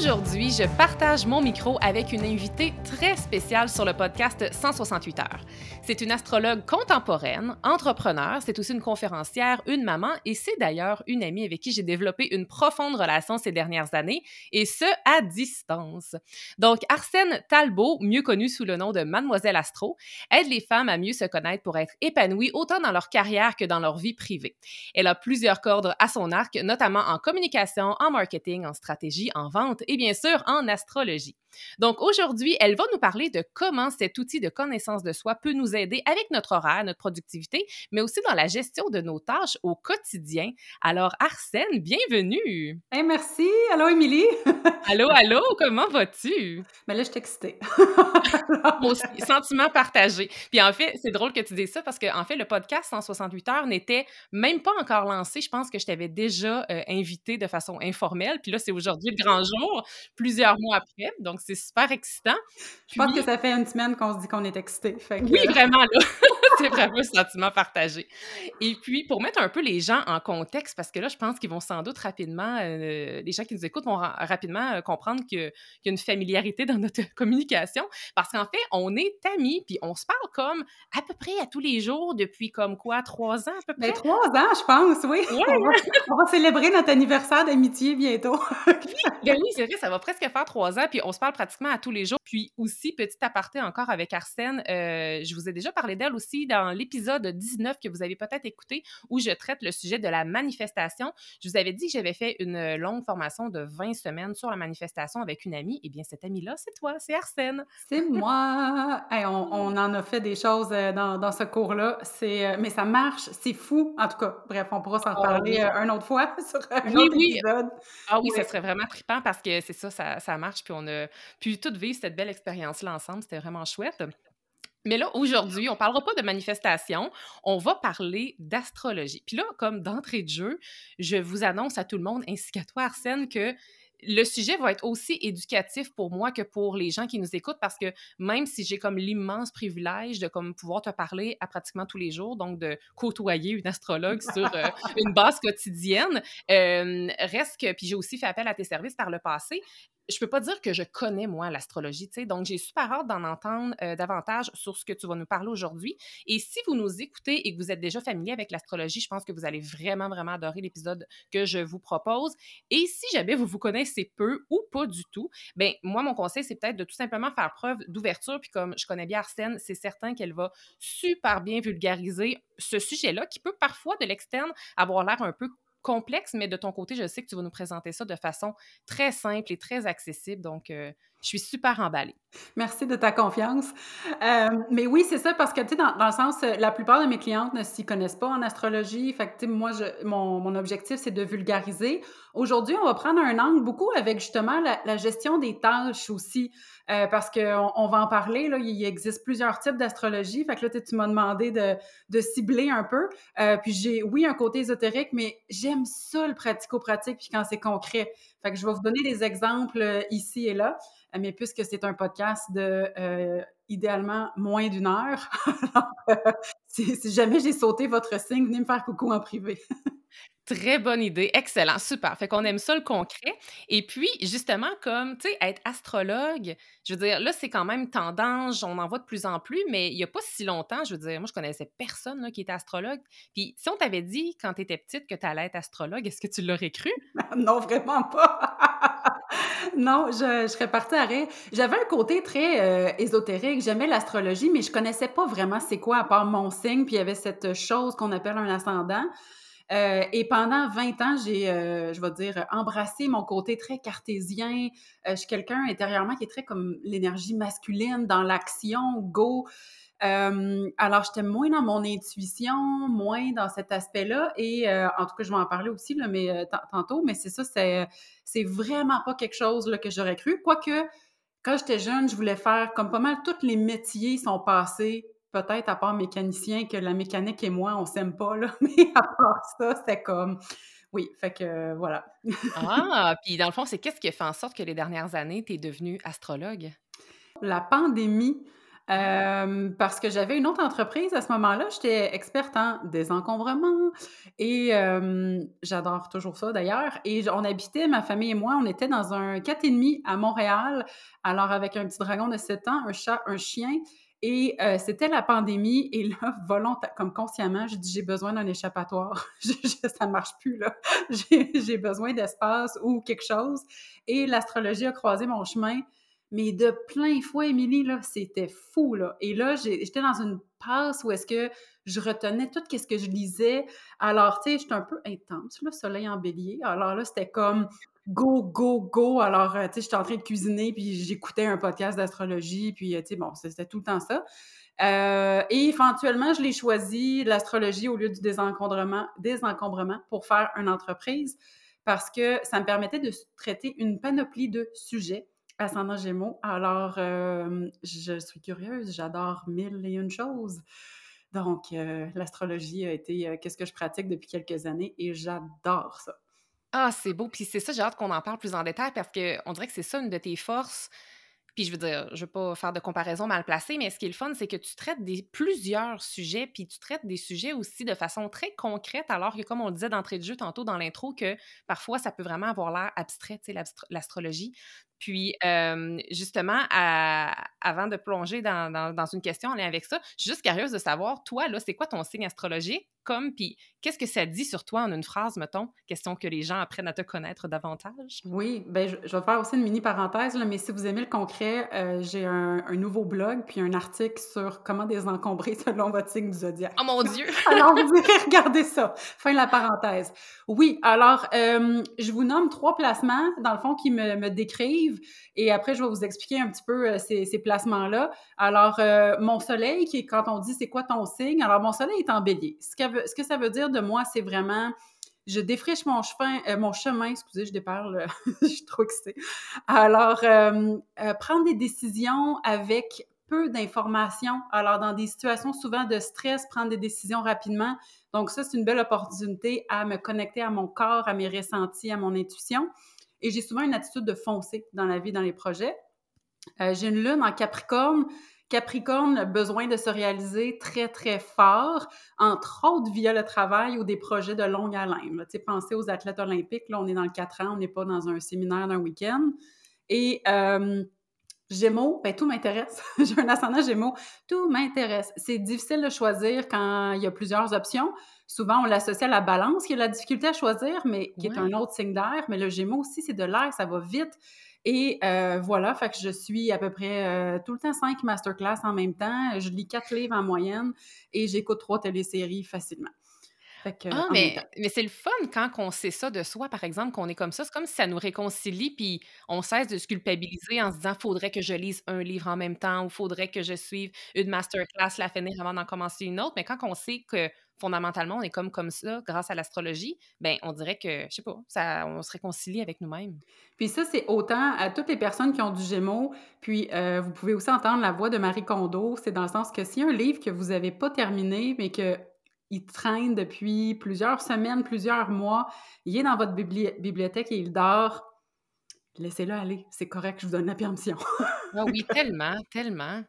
Aujourd'hui, je partage mon micro avec une invitée très spéciale sur le podcast 168 heures. C'est une astrologue contemporaine, entrepreneur, c'est aussi une conférencière, une maman et c'est d'ailleurs une amie avec qui j'ai développé une profonde relation ces dernières années et ce à distance. Donc Arsène Talbot, mieux connue sous le nom de Mademoiselle Astro, aide les femmes à mieux se connaître pour être épanouies autant dans leur carrière que dans leur vie privée. Elle a plusieurs cordes à son arc, notamment en communication, en marketing, en stratégie, en vente et bien sûr en astrologie. Donc aujourd'hui, elle va nous parler de comment cet outil de connaissance de soi peut nous aider avec notre horaire, notre productivité, mais aussi dans la gestion de nos tâches au quotidien. Alors Arsène, bienvenue. Hey, merci. Allô Émilie. allô, allô, comment vas-tu? Mais là je suis excitée. Aussi, sentiment partagé. Puis en fait, c'est drôle que tu dises ça parce que en fait le podcast 168 heures n'était même pas encore lancé. Je pense que je t'avais déjà euh, invité de façon informelle. Puis là c'est aujourd'hui le grand jour, plusieurs mois après. Donc c'est super excitant. Je pense que ça fait une semaine qu'on se dit qu'on est excité. Oui, vraiment, là. c'est vraiment un sentiment partagé. Et puis, pour mettre un peu les gens en contexte, parce que là, je pense qu'ils vont sans doute rapidement, euh, les gens qui nous écoutent vont rapidement euh, comprendre qu'il y a une familiarité dans notre communication, parce qu'en fait, on est amis, puis on se parle comme à peu près à tous les jours depuis comme quoi, trois ans à peu ben, près? trois ans, je pense, oui. On, va, célébrer notre anniversaire d'amitié bientôt. oui, ben oui c'est vrai, ça va presque faire trois ans, puis on se parle pratiquement à tous les jours. Puis aussi, petit aparté encore avec Arsène, euh, je vous ai déjà parlé d'elle aussi dans l'épisode 19 que vous avez peut-être écouté où je traite le sujet de la manifestation. Je vous avais dit que j'avais fait une longue formation de 20 semaines sur la manifestation avec une amie. Eh bien, cette amie-là, c'est toi, c'est Arsène. C'est moi. on, en a fait des choses euh, dans, ce cours-là. Euh, mais ça marche, c'est fou. En tout cas, bref, on pourra s'en ah parler une autre fois sur un autre épisode. Ah oui, ça serait vraiment trippant parce que c'est ça, ça, ça marche. Puis on a pu tout vivre cette belle expérience-là ensemble. C'était vraiment chouette. Mais là, aujourd'hui, on ne parlera pas de manifestation, on va parler d'astrologie. Puis là, comme d'entrée de jeu, je vous annonce à tout le monde, ainsi qu'à toi, Arsène, que le sujet va être aussi éducatif pour moi que pour les gens qui nous écoutent parce que même si j'ai comme l'immense privilège de comme pouvoir te parler à pratiquement tous les jours, donc de côtoyer une astrologue sur euh, une base quotidienne, euh, reste que, puis j'ai aussi fait appel à tes services par le passé, je peux pas dire que je connais, moi, l'astrologie, tu sais. Donc, j'ai super hâte d'en entendre euh, davantage sur ce que tu vas nous parler aujourd'hui. Et si vous nous écoutez et que vous êtes déjà familier avec l'astrologie, je pense que vous allez vraiment, vraiment adorer l'épisode que je vous propose. Et si jamais vous vous connaissez peu ou pas du tout, ben moi, mon conseil, c'est peut-être de tout simplement faire preuve d'ouverture. Puis comme je connais bien Arsène, c'est certain qu'elle va super bien vulgariser ce sujet-là qui peut parfois, de l'externe, avoir l'air un peu complexe, mais de ton côté, je sais que tu vas nous présenter ça de façon très simple et très accessible. Donc, euh, je suis super emballée. Merci de ta confiance. Euh, mais oui, c'est ça, parce que, tu sais, dans, le sens, euh, la plupart de mes clientes ne s'y connaissent pas en astrologie. Fait que, tu sais, moi, mon, objectif, c'est de vulgariser. Aujourd'hui, on va prendre un angle beaucoup avec, justement, la, gestion des tâches aussi, euh, parce qu'on on va en parler, là, il existe plusieurs types d'astrologie. Fait que là, tu m'as demandé de, de, cibler un peu. puis j'ai, oui, un côté ésotérique, mais j'aime ça, le pratico-pratique, puis quand c'est concret. Fait que je vais vous donner des exemples ici et là mais puisque c'est un podcast de euh, idéalement moins d'une heure, euh, si, jamais j'ai sauté votre signe, venez me faire coucou en privé. Très bonne idée, excellent, super. Fait qu'on aime ça le concret. Et puis, justement, comme, tu sais, être astrologue, je veux dire, là, c'est quand même tendance, on en voit de plus en plus, mais il n'y a pas si longtemps, je veux dire, moi, je connaissais personne là, qui était astrologue. Puis, si on t'avait dit quand tu étais petite que tu allais être astrologue, est-ce que tu l'aurais cru? non, vraiment pas. Non, je je serais partie à rire. J'avais un côté très, heu, ésotérique. J'aimais l'astrologie, mais je connaissais pas vraiment c'est quoi à part mon signe, puis il y avait cette chose qu'on appelle un ascendant. Heu et pendant 20 ans, j'ai, heu, je vais dire, embrassé mon côté très cartésien. Je suis quelqu'un intérieurement qui est très comme l'énergie masculine, dans l'action, go. Hem, alors j'étais moins dans mon intuition, moins dans cet aspect-là et heu, en tout cas, je vais en parler aussi là, mais tan tantôt, mais c'est ça, c'est c'est vraiment pas quelque chose là, que j'aurais cru. Quoique, quand j'étais jeune, je voulais faire comme pas mal tous les métiers sont passés, peut-être à part mécanicien, que la mécanique et moi, on s'aime pas là, mais à part ça, c'était comme oui, fait que voilà. Ah! Puis dans le fond, c'est qu'est-ce qui a fait en sorte que les dernières années, tu es devenue astrologue? La pandémie, Hem, parce que j'avais une autre entreprise à ce moment-là, j'étais experte en désencombrement et j'adore toujours ça d'ailleurs. Et on habitait, ma famille et moi, on était dans un 4 et demi à Montréal, alors avec un petit dragon de 7 ans, un chat, un chien. Et heu, c'était la pandémie et là, comme consciemment, j'ai dit: «J'ai besoin d'un échappatoire. Ça marche plus là. J'ai besoin d'espace ou quelque chose» et l'astrologie a croisé mon chemin mais de plein fouet, Émilie, là, c'était fou, là. Et là, j'étais dans une passe où est-ce que je retenais tout ce que je lisais. Alors, tu sais, j'étais un peu intense, là, soleil en bélier. Alors là, c'était comme go, go, go. Alors, euh, tu sais, j'étais en train de cuisiner, puis j'écoutais un podcast d'astrologie, puis, euh, tu sais, bon, c'était tout le temps ça. Euh, et éventuellement, je l'ai choisi, l'astrologie, au lieu du désencombrement, désencombrement pour faire une entreprise parce que ça me permettait de traiter une panoplie de sujets Ascendant Gémeaux. Alors, hem, je suis curieuse, j'adore mille et une choses. Donc, heu, l'astrologie a été, heu, qu'est-ce que je pratique depuis quelques années et j'adore ça. Ah, c'est beau, puis c'est ça, j'ai hâte qu'on en parle plus en détail parce qu'on dirait que c'est ça une de tes forces. Puis je veux dire, je veux pas faire de comparaison mal placée, mais ce qui est le fun, c'est que tu traites des plusieurs sujets, puis tu traites des sujets aussi de façon très concrète, alors que comme on le disait d'entrée de jeu tantôt dans l'intro, que parfois ça peut vraiment avoir l'air abstrait, tu sais, l'astro- l'astrologie. Puis justement, à- avant de plonger dans, dans- dans une question en lien avec ça, je suis juste curieuse de savoir, toi, là, c'est quoi ton signe astrologique? Comme, puis qu'est-ce que ça dit sur toi en une phrase, mettons? Question que les gens apprennent à te connaître davantage? Oui, ben, je je vais faire aussi une mini parenthèse, là, mais si vous aimez le concret, heu, j'ai un un nouveau blog, puis un article sur comment désencombrer selon votre signe du zodiaque. Oh mon Dieu! Alors, vous irez regarder ça. Fin de la parenthèse. Oui, alors, hem, je vous nomme 3 placements, dans le fond, qui me me décrivent et après je vais vous expliquer un petit peu, heu, ces ces Alors, heu, mon soleil, qui quand on dit: «C'est quoi ton signe?» alors mon soleil est en bélier. Ce ce que ça veut dire de moi, c'est vraiment je défriche mon chemin, heu, mon chemin, excusez, je déparle, je suis trop excitée. Alors, prendre des décisions avec peu d'informations. Alors, dans des situations souvent de stress, prendre des décisions rapidement. Donc ça, c'est une belle opportunité à me connecter à mon corps, à mes ressentis, à mon intuition. Et j'ai souvent une attitude de foncer dans la vie, dans les projets. Euh, j'ai une lune en Capricorne. Capricorne a besoin de se réaliser très, très fort, entre autres via le travail ou des projets de longue haleine. Là. Tu sais, Pensez aux athlètes olympiques. Là, on est dans le 4 ans, on n'est pas dans un séminaire d'un week-end. Et euh, Gémeaux, ben, tout m'intéresse. J'ai un ascendant Gémeaux, tout m'intéresse. C'est difficile de choisir quand il y a plusieurs options. Souvent, on l'associe à la balance, qui est la difficulté à choisir, mais qui est un autre signe d'air. Mais le Gémeaux aussi, c'est de l'air, ça va vite. Et euh, voilà, fait que je suis à peu près euh, tout le temps cinq masterclass en même temps. Je lis quatre livres en moyenne et j'écoute trois téléséries facilement. Fait que, Ah, mais c'est le fun quand on sait ça de soi, par exemple, qu'on est comme ça. C'est comme si ça nous réconcilie, puis on cesse de se culpabiliser en se disant faudrait que je lise un livre en même temps ou faudrait que je suive une masterclass, la finir avant d'en commencer une autre. Mais quand on sait que fondamentalement, on est comme, comme ça grâce à l'astrologie, ben on dirait que, je sais pas, ça, on se réconcilie avec nous-mêmes. Puis ça, c'est autant à toutes les personnes qui ont du Gémeaux, puis euh, vous pouvez aussi entendre la voix de Marie Kondo. C'est dans le sens que a un livre que vous n'avez pas terminé, mais que il traîne depuis plusieurs semaines, plusieurs mois, il est dans votre bibli- bibliothèque et il dort, laissez-le aller. C'est correct, je vous donne la permission. Ah oui, tellement, tellement.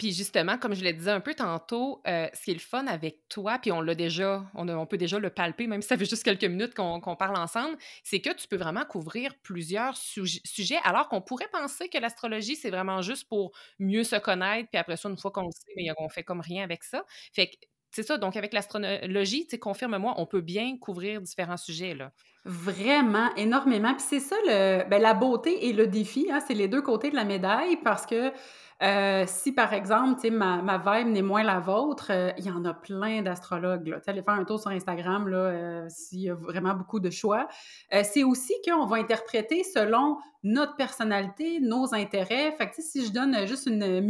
Puis justement, comme je le disais un peu tantôt, heu, ce qui est le fun avec toi, puis on l'a déjà on peut déjà le palper, même si ça fait juste quelques minutes qu'on parle ensemble, c'est que tu peux vraiment couvrir plusieurs suj sujets, alors qu'on pourrait penser que l'astrologie, c'est vraiment juste pour mieux se connaître, puis après ça, une fois qu'on le sait, mais on fait comme rien avec ça. Fait que c'est ça, donc avec l'astrologie, tu confirme-moi, on peut bien couvrir différents sujets, là. Vraiment, énormément. Puis c'est ça le ben, la beauté et le défi, hein, c'est les 2 côtés de la médaille parce que, heu, si par exemple, ma ma vibe n'est moins la vôtre, heu, il y en a plein d'astrologues, allez faire un tour sur Instagram, là, heu, s'il y a vraiment beaucoup de choix. C'est aussi qu'on va interpréter selon notre personnalité, nos intérêts. Fait si je donne, juste une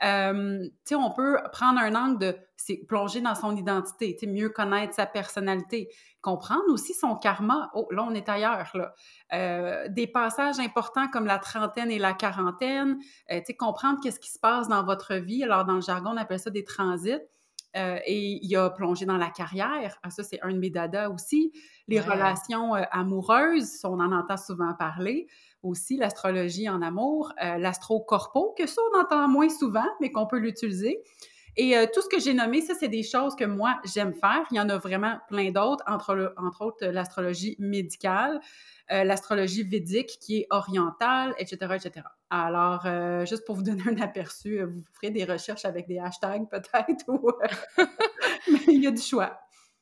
mini liste, euh, on peut prendre un angle de c'est plonger dans son identité, mieux connaître sa personnalité, comprendre aussi son karma. Oh, là, on est ailleurs. Là. Euh, des passages importants comme la trentaine et la quarantaine, euh, comprendre qu'est-ce qui se passe dans votre vie. Alors, dans le jargon, on appelle ça des transits. Euh, et il a plongé dans la carrière. Ah, ça, c'est un de mes dadas aussi. Les relations euh, amoureuses, on en entend souvent parler. Aussi, l'astrologie en amour, euh, l'astro-corpo, que ça, on entend moins souvent, mais qu'on peut l'utiliser. Et tout ce que j'ai nommé, ça, c'est des choses que moi, j'aime faire. Il y en a vraiment plein d'autres, entre, autres l'astrologie médicale, euh, l'astrologie védique qui est orientale, etc., etc. Alors, euh, juste pour vous donner un aperçu, euh, vous ferez des recherches avec des hashtags peut-être, mais il y a du choix.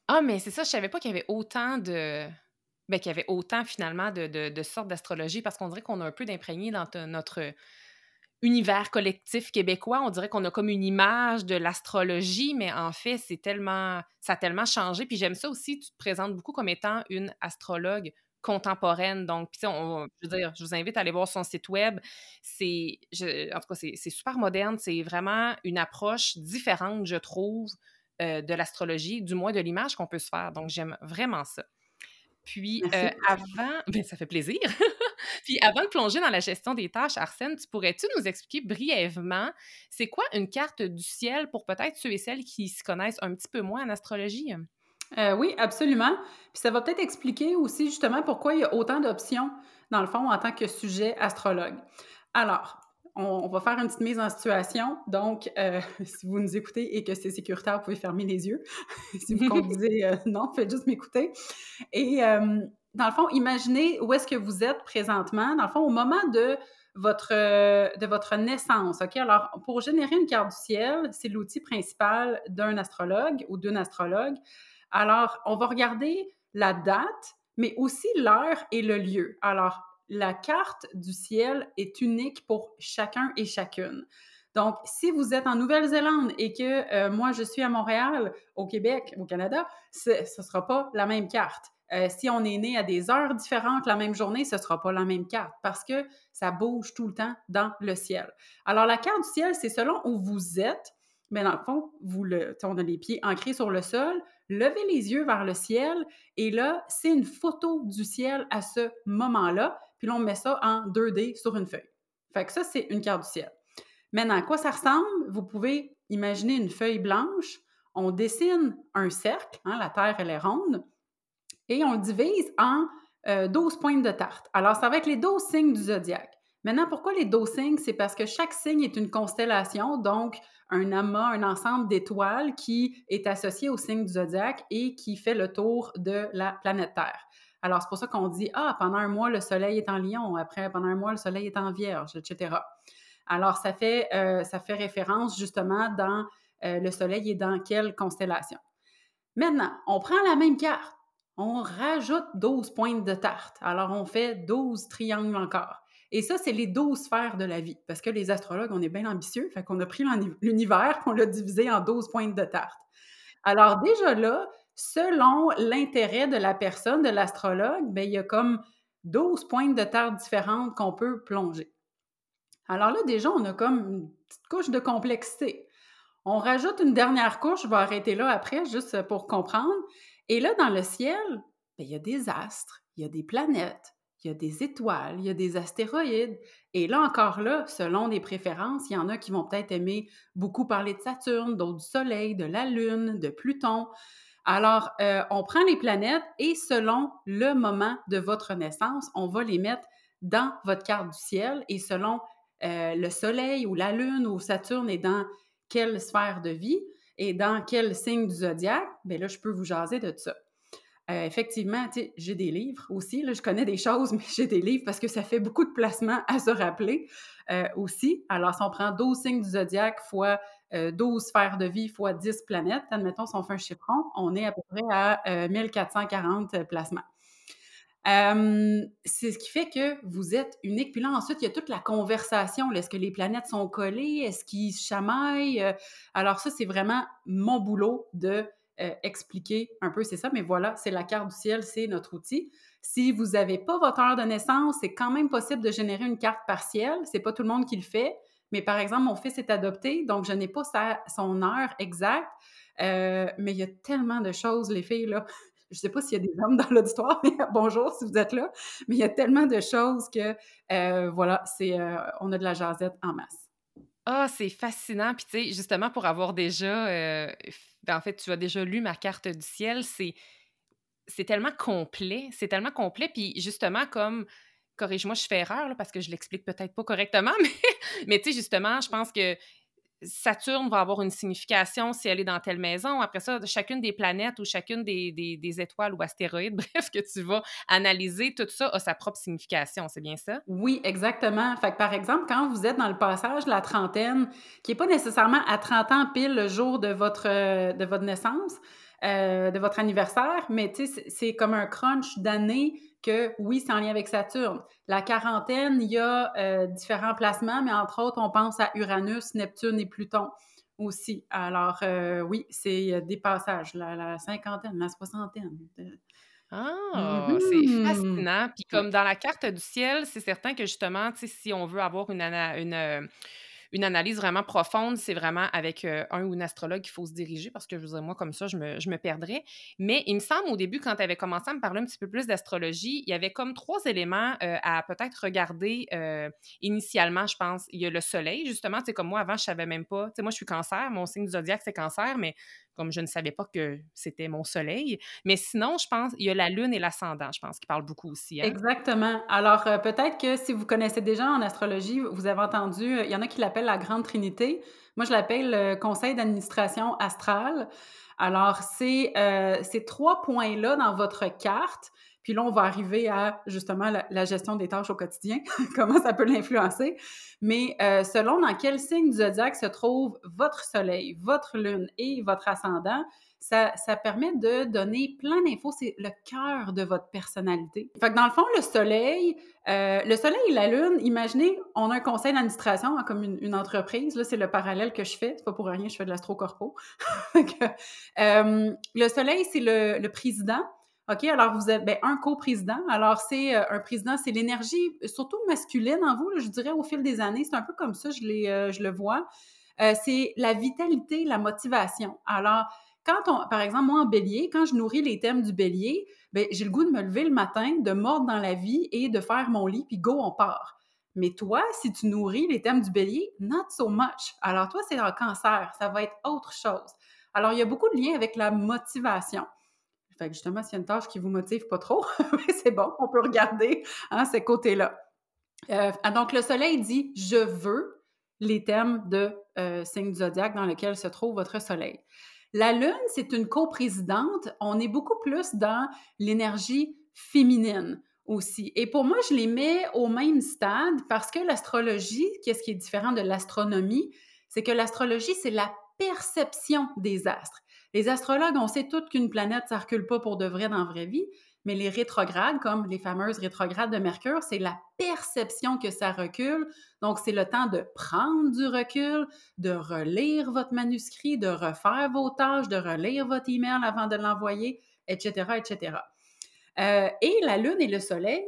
Ah, mais c'est ça, je savais pas qu'il y avait autant de... Ben, qu'il y avait autant finalement de, de, sortes d'astrologie parce qu'on dirait qu'on a un peu d'imprégné dans notre univers collectif québécois. On dirait qu'on a comme une image de l'astrologie, mais en fait, c'est tellement, ça a tellement changé. Puis j'aime ça aussi, tu te présentes beaucoup comme étant une astrologue contemporaine. Donc, puis, on, je veux dire, je vous invite à aller voir son site web. C'est, en tout cas, c'est super moderne. C'est vraiment une approche différente, je trouve, euh, de l'astrologie, du moins de l'image qu'on peut se faire. Donc, j'aime vraiment ça. Puis, euh, avant, ben, ça fait plaisir. Puis, avant de plonger dans la gestion des tâches, Arsène, tu pourrais-tu nous expliquer brièvement, c'est quoi une carte du ciel pour peut-être ceux et celles qui se connaissent un petit peu moins en astrologie? Euh, oui, absolument. Puis ça va peut-être expliquer aussi justement pourquoi il y a autant d'options, dans le fond, en tant que sujet astrologue. Alors, on, va faire une petite mise en situation. Donc, euh, si vous nous écoutez et que c'est sécuritaire, vous pouvez fermer les yeux. si vous conduisez, euh, non, faites juste m'écouter. Et dans le fond, imaginez où est-ce que vous êtes présentement, dans le fond, au moment de votre, de votre naissance. OK? Alors, pour générer une carte du ciel, c'est l'outil principal d'un astrologue ou d'une astrologue. Alors, on va regarder la date, mais aussi l'heure et le lieu. Alors, la carte du ciel est unique pour chacun et chacune. Donc, si vous êtes en Nouvelle-Zélande et que euh, moi, je suis à Montréal, au Québec, au Canada, ce ne sera pas la même carte. Euh, si on est né à des heures différentes la même journée, ce ne sera pas la même carte parce que ça bouge tout le temps dans le ciel. Alors, la carte du ciel, c'est selon où vous êtes, mais dans le fond, vous le, on a les pieds ancrés sur le sol, levez les yeux vers le ciel et là, c'est une photo du ciel à ce moment-là, puis là, on met ça en 2D sur une feuille. Fait que ça, c'est une carte du ciel. Maintenant, à quoi ça ressemble? Vous pouvez imaginer une feuille blanche, on dessine un cercle, hein, la Terre, elle est ronde, et on divise en 12 euh, pointes de tarte. Alors, ça va être les 12 signes du zodiaque. Maintenant, pourquoi les 12 signes? C'est parce que chaque signe est une constellation, donc un amas, un ensemble d'étoiles qui est associé au signe du zodiaque et qui fait le tour de la planète Terre. Alors, c'est pour ça qu'on dit, ah, pendant un mois, le soleil est en lion, après, pendant un mois, le soleil est en vierge, etc. Alors, ça fait, euh, ça fait référence justement dans euh, le soleil est dans quelle constellation? Maintenant, on prend la même carte, on rajoute 12 pointes de tarte. Alors, on fait 12 triangles encore. Et ça, c'est les 12 sphères de la vie. Parce que les astrologues, on est bien ambitieux, fait qu'on a pris l'univers, qu'on l'a divisé en 12 pointes de tarte. Alors déjà là, selon l'intérêt de la personne, de l'astrologue, bien, il y a comme 12 pointes de tarte différentes qu'on peut plonger. Alors là, déjà, on a comme une petite couche de complexité. On rajoute une dernière couche, je vais arrêter là après, juste pour comprendre. Et là, dans le ciel, bien, il y a des astres, il y a des planètes, il y a des étoiles, il y a des astéroïdes. Et là encore là, selon les préférences, il y en a qui vont peut-être aimer beaucoup parler de Saturne, d'autres du Soleil, de la Lune, de Pluton. Alors, euh, on prend les planètes et selon le moment de votre naissance, on va les mettre dans votre carte du ciel et selon euh, le Soleil ou la Lune ou Saturne est dans quelle sphère de vie et dans quel signe du zodiaque, bien là, je peux vous jaser de ça. Heu, effectivement, j'ai des livres aussi, là, je connais des choses, mais j'ai des livres parce que ça fait beaucoup de placements à se rappeler, aussi. Alors, si on prend 12 signes du zodiaque fois, heu, 12 sphères de vie fois 10 planètes, admettons, si on fait un chiffron, on est à peu près à, heu, 1440 placements. Hem, c'est ce qui fait que vous êtes unique. Puis là, ensuite, il y a toute la conversation. Est-ce que les planètes sont collées? Est-ce qu'ils se chamaillent? Alors ça, c'est vraiment mon boulot de, expliquer un peu c'est ça, mais voilà, c'est la carte du ciel, c'est notre outil. Si vous n'avez pas votre heure de naissance, c'est quand même possible de générer une carte partielle. C'est pas tout le monde qui le fait, mais par exemple, mon fils est adopté, donc je n'ai pas son heure exacte, heu, mais il y a tellement de choses, les filles, là. Je sais pas s'il y a des hommes dans l'auditoire, mais bonjour si vous êtes là. Mais il y a tellement de choses que, heu, voilà, c'est, heu, on a de la jasette en masse. Ah, c'est fascinant. Puis, tu sais, justement, pour avoir déjà, ben, en fait, tu as déjà lu ma carte du ciel, c'est c'est tellement complet, c'est tellement complet. Puis, justement, comme corrige-moi, je fais erreur, parce que je l'explique peut-être pas correctement, mais mais tu sais, justement, je pense que Saturne va avoir une signification si elle est dans telle maison. Après ça, chacune des planètes ou chacune des, des- étoiles ou astéroïdes, bref, que tu vas analyser, tout ça a sa propre signification. C'est bien ça? Oui, exactement. Fait que, par exemple, quand vous êtes dans le passage de la trentaine, qui est pas nécessairement à 30 ans pile le jour de votre, de votre naissance, heu, de votre anniversaire, mais tu sais, c'est comme un crunch d'années que, oui, c'est en lien avec Saturne. La quarantaine, il y a, heu, différents placements, mais entre autres, on pense à Uranus, Neptune et Pluton aussi. Alors, heu, oui, c'est, heu, des passages, la la cinquantaine, la soixantaine, Ah, c'est mmh fascinant. Puis comme dans la carte du ciel, c'est certain que justement, si on veut avoir une, euh, une analyse vraiment profonde, c'est vraiment avec euh, un ou une astrologue qu'il faut se diriger parce que je veux dire, moi, comme ça, je me, je perdrais. Mais il me semble au début, quand tu avais commencé à me parler un petit peu plus d'astrologie, il y avait comme trois éléments euh, à peut-être regarder euh, initialement, je pense. Il y a le soleil, justement. Sais, comme moi, avant, je savais même pas. Tu sais, moi, je suis cancer, mon signe du zodiaque, c'est cancer, mais comme je ne savais pas que c'était mon soleil. Mais sinon, je pense, il y a la lune et l'ascendant, je pense, qui parlent beaucoup aussi, hein? Exactement. Alors, heu, peut-être que si vous connaissez déjà en astrologie, vous avez entendu, heu, il y en a qui l'appellent la grande trinité. Moi, je l'appelle le conseil d'administration astrale. Alors, c'est, ces 3 points-là dans votre carte, puis là, on va arriver à justement la gestion des tâches au quotidien, comment ça peut l'influencer. Mais, heu, selon dans quel signe du zodiaque se trouve votre soleil, votre lune et votre ascendant, ça, permet de donner plein d'infos. C'est le cœur de votre personnalité. Fait que dans le fond, le soleil, euh, le soleil et la lune, imaginez, on a un conseil d'administration hein, comme une, entreprise. Là, c'est le parallèle que je fais. C'est pas pour rien, je fais de l'astrocorpo. euh, le soleil, c'est le président. OK, alors vous êtes ben, un coprésident. Alors, c'est euh, un président, c'est l'énergie, surtout masculine en vous, je dirais, au fil des années. C'est un peu comme ça, je, euh, je le vois. Euh, c'est la vitalité, la motivation. Alors, quand on, par exemple, moi en bélier, quand je nourris les thèmes du bélier, ben, j'ai le goût de me lever le matin, de mordre dans la vie et de faire mon lit, puis go, on part. Mais toi, si tu nourris les thèmes du bélier, not so much. Alors toi, c'est un cancer, ça va être autre chose. Alors, il y a beaucoup de liens avec la motivation. Fait que justement, s'il y a une tâche qui vous motive pas trop, c'est bon, on peut regarder hein, ces côtés-là. Euh, donc, le soleil dit « je veux » les thèmes de euh, signe du zodiaque dans lequel se trouve votre soleil. La Lune, c'est une coprésidente. On est beaucoup plus dans l'énergie féminine aussi. Et pour moi, je les mets au même stade parce que l'astrologie, qu'est-ce qui est différent de l'astronomie, c'est que l'astrologie, c'est la perception des astres. Les astrologues, on sait toutes qu'une planète, ça recule pas pour de vrai dans la vraie vie, mais les rétrogrades, comme les fameuses rétrogrades de Mercure, c'est la perception que ça recule. Donc, c'est le temps de prendre du recul, de relire votre manuscrit, de refaire vos tâches, de relire votre email avant de l'envoyer, etc., etc. Euh, et la Lune et le Soleil,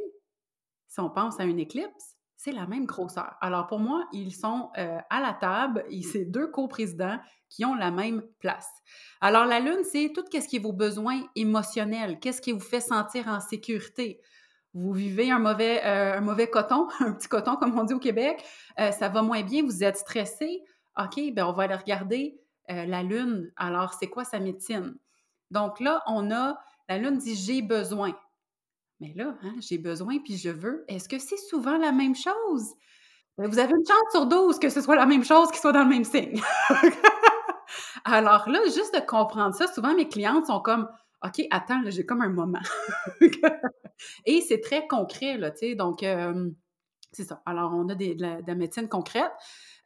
si on pense à une éclipse, c'est la même grosseur. Alors pour moi, ils sont euh, à la table, et c'est deux coprésidents qui ont la même place. Alors la Lune, c'est tout ce qui est vos besoins émotionnels, qu'est-ce qui vous fait sentir en sécurité? Vous vivez un mauvais, euh, coton, un petit coton comme on dit au Québec, euh, ça va moins bien, vous êtes stressé. OK, ben on va aller regarder la Lune. Alors c'est quoi sa médecine? Donc là, on a, la Lune dit j'ai besoin. Mais là, hein, j'ai besoin puis je veux. Est-ce que c'est souvent la même chose? Vous avez une chance sur 12 que ce soit la même chose qui soit dans le même signe. Alors là, juste de comprendre ça, souvent mes clientes sont comme OK, attends, j'ai comme un moment. Et c'est très concret, là, tu sais, donc c'est ça. Alors, on a des de la de la médecine concrète.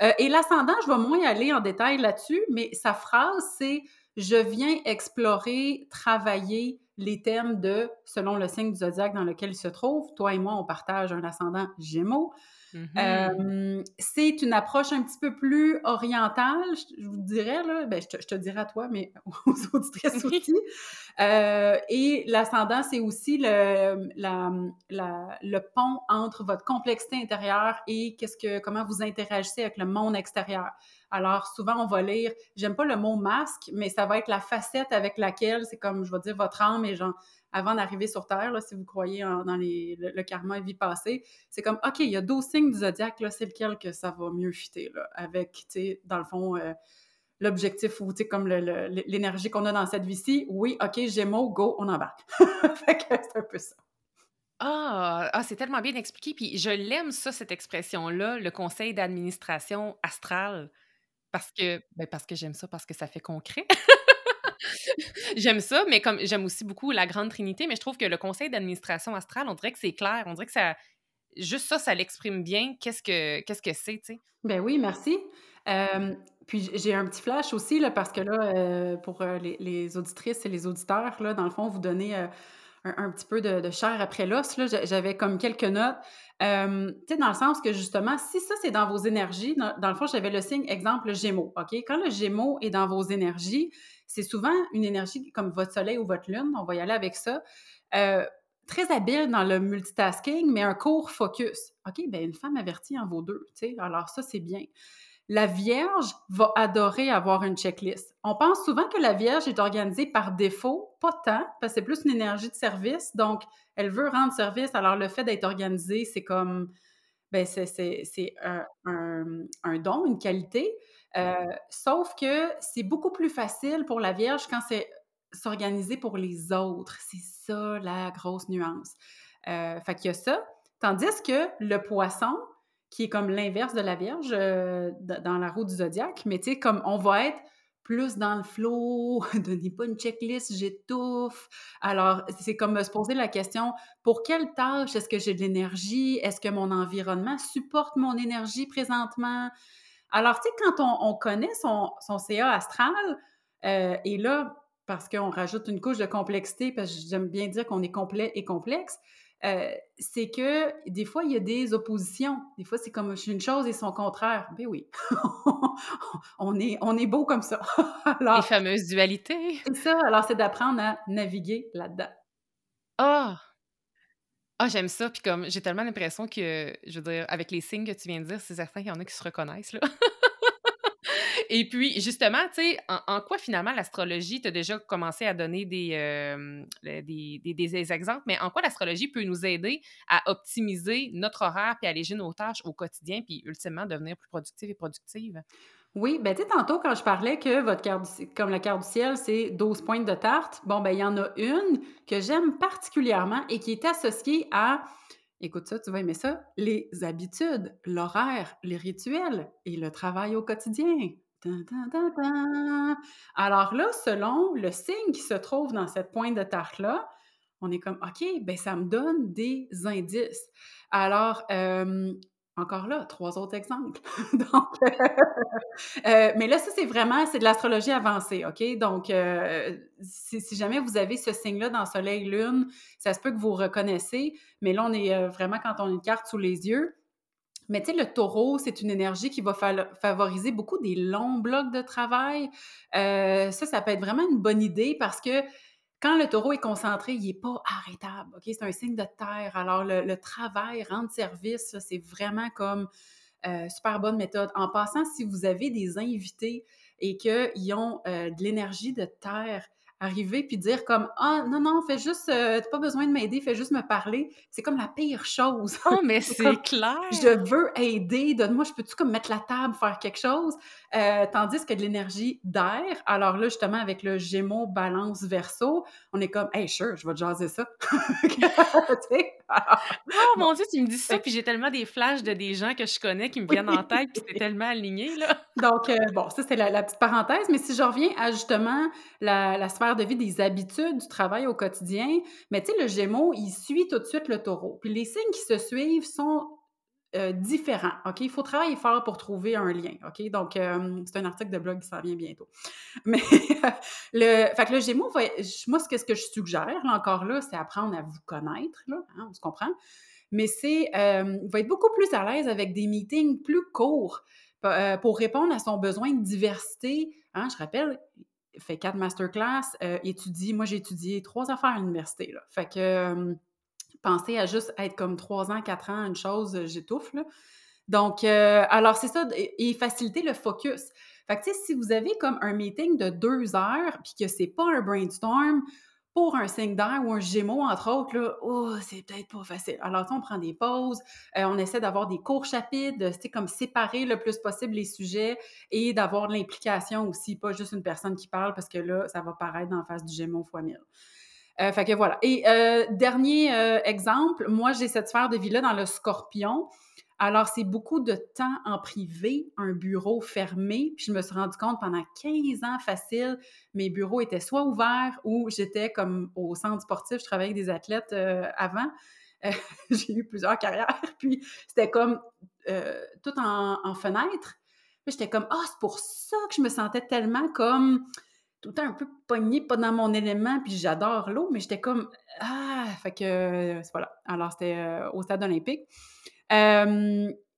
Heu et l'ascendant, je vais moins aller en détail là-dessus, mais sa phrase, c'est: «Je viens explorer, travailler les thèmes de selon le signe du zodiaque dans lequel il se trouve». Toi et moi, on partage un ascendant Gémeaux. Mmh Hem, c'est une approche un petit peu plus orientale, je vous dirais là, ben, je te je te dirais à toi, mais aux auditrices aussi. Heu et l'ascendant, c'est aussi le la la le pont entre votre complexité intérieure et qu'est-ce que comment vous interagissez avec le monde extérieur. Alors souvent, on va lire j'aime pas le mot masque, mais ça va être la facette avec laquelle c'est comme, je vais dire, votre âme est genre avant d'arriver sur terre, si vous croyez dans les le karma et vie passée, c'est comme, OK, il y a 12 signes du zodiaque, c'est lequel que ça va mieux fitter, là, avec, tu sais, dans le fond, euh, l'objectif ou, tu sais, comme l'énergie qu'on a dans cette vie-ci. Oui, OK, Gémeaux, go, on embarque. fait que c'est un peu ça. Ah! Ah, c'est tellement bien expliqué, puis je l'aime ça, cette expression-là, le conseil d'administration astral, parce que ben, parce que j'aime ça, parce que ça fait concret. J'aime ça, mais comme j'aime aussi beaucoup la Grande Trinité, mais je trouve que le conseil d'administration astrale, on dirait que c'est clair, on dirait que ça juste ça, ça l'exprime bien, qu'est-ce que qu'est-ce que c'est, tu sais? Ben oui, merci. Puis j'ai un petit flash aussi, là, parce que là, heu, pour, heu, les les auditrices et les auditeurs, là, dans le fond, vous donner, heu, un petit peu de de chair après l'os, j'avais comme quelques notes. Tu sais, dans le sens que justement, si ça, c'est dans vos énergies, dans le fond, j'avais le signe exemple, le Gémeaux, OK? Quand le Gémeaux est dans vos énergies, c'est souvent une énergie comme votre soleil ou votre lune, on va y aller avec ça, heu, très habile dans le multitasking, mais un court focus. OK, ben une femme avertie en vaut 2, tu sais? Alors ça, c'est bien. La Vierge va adorer avoir une checklist. On pense souvent que la Vierge est organisée par défaut, pas tant, parce que c'est plus une énergie de service, donc elle veut rendre service. Alors le fait d'être organisée, c'est comme, ben c'est un un don, une qualité, heu, sauf que c'est beaucoup plus facile pour la Vierge quand c'est s'organiser pour les autres. C'est ça la grosse nuance. Heu, fait qu'il y a ça. Tandis que le Poisson, qui est comme l'inverse de la Vierge, heu, d dans la roue du zodiaque, mais tu sais, comme on va être plus dans le flow, donnez pas une checklist, j'étouffe. Alors, c'est comme se poser la question: «Pour quelle tâche est-ce que j'ai de l'énergie? Est-ce que mon environnement supporte mon énergie présentement?» alors, tu sais, quand on on connaît son son CA astral, heu et là, parce qu'on rajoute une couche de complexité, parce que j'aime bien dire qu'on est complet et complexe, heu, c'est que des fois, il y a des oppositions. Des fois, c'est comme une chose et son contraire. Ben oui, on est on est beau comme ça. Les fameuses dualités. c'est ça, alors c'est d'apprendre à naviguer là-dedans. Ah! Ah, j'aime ça, puis comme j'ai tellement l'impression que, je veux dire, avec les signes que tu viens de dire, c'est certain qu'il y en a qui se reconnaissent, là. Et puis, justement, tu sais, en quoi finalement l'astrologie tu as déjà commencé à donner le des des des exemples, mais en quoi l'astrologie peut nous aider à optimiser notre horaire puis alléger nos tâches au quotidien, puis ultimement devenir plus productive et productive? Oui, ben, tu sais, tantôt, quand je parlais que votre carte comme la carte du ciel, c'est 12 pointes de tarte, bon, ben, il y en a une que j'aime particulièrement et qui est associée à écoute ça, tu vas aimer ça, les habitudes, l'horaire, les rituels et le travail au quotidien. Alors là, selon le signe qui se trouve dans cette pointe de tarte-là, on est comme: «OK, ben, ça me donne des indices». Alors, encore là, 3 autres exemples. Donc, Heu, mais là, ça, c'est vraiment c'est de l'astrologie avancée, OK? Donc, heu, si si jamais vous avez ce signe-là dans soleil, lune, ça se peut que vous reconnaissez, mais là, on est, vraiment quand on a une carte sous les yeux. Mais tu sais, le taureau, c'est une énergie qui va favoriser beaucoup des longs blocs de travail. Heu, ça, ça peut être vraiment une bonne idée parce que quand le taureau est concentré, il est pas arrêtable? C'est un signe de terre. Alors le travail, rendre service, c'est vraiment comme Heu, super bonne méthode. En passant, si vous avez des invités et qu'ils ont, heu, de l'énergie de terre, arriver puis dire comme: «Ah non, non, fais juste, heu, tu pas besoin de m'aider, fais juste me parler», c'est comme la pire chose. Oh, mais C'est comme: clair! «Je veux aider, donne-moi je peux-tu comme mettre la table, faire quelque chose?» heu, tandis que de l'énergie d'air, alors là, justement, avec le Gémeaux, Balance, Verseau, on est comme: «Hey, sure, je vais te jaser ça». Oh mon Dieu, tu me dis ça, puis j'ai tellement des flashs de des gens que je connais qui me viennent en tête, puis c'est tellement aligné, là. Donc, heu, bon, ça, c'est la la petite parenthèse, mais si je reviens à justement la la sphère de vie des habitudes du travail au quotidien, mais tu sais, le Gémeaux, il suit tout de suite le Taureau. Puis les signes qui se suivent sont, heu, différents, OK? Il faut travailler fort pour trouver un lien, OK? Donc, hem, c'est un article de blog qui s'en vient bientôt. Mais le fait que le Gémeaux va moi, ce que je suggère, là, encore là, c'est apprendre à vous connaître, là, hein, on se comprend? Mais c'est, il va être beaucoup plus à l'aise avec des meetings plus courts, pour répondre à son besoin de diversité, hein? Je rappelle, fait 4 masterclass, étudie moi, j'ai étudié 3 affaires à l'université, là. Fait que, penser à juste être comme 3 ans, 4 ans, une chose, heu, j'étouffe, là. Donc, heu, alors c'est ça et faciliter le focus. Fait que, si vous avez comme un meeting de 2 heures, puis que c'est pas un brainstorm, pour un signe d'air ou un Gémeaux, entre autres, là, oh, c'est peut-être pas facile. Alors, on prend des pauses, heu, on essaie d'avoir des courts chapitres, sais, comme séparer le plus possible les sujets et d'avoir de l'implication aussi, pas juste une personne qui parle parce que là, ça va paraître d'en face du Gémeaux fois 1000. Heu, fait que voilà et heu, dernier, heu, exemple, moi, j'ai cette sphère de vie-là dans le Scorpion. Alors, c'est beaucoup de temps en privé, un bureau fermé. Puis je me suis rendu compte pendant 15 ans facile, mes bureaux étaient soit ouverts ou j'étais comme au centre sportif, je travaillais avec des athlètes, avant. J'ai eu plusieurs carrières, puis c'était comme, tout en fenêtre. Puis j'étais comme: «Ah, c'est pour ça que je me sentais tellement comme tout le temps un peu pognée, pas dans mon élément, puis j'adore l'eau, mais j'étais comme ah! Fait que, voilà. Alors, c'était, heu, au stade olympique.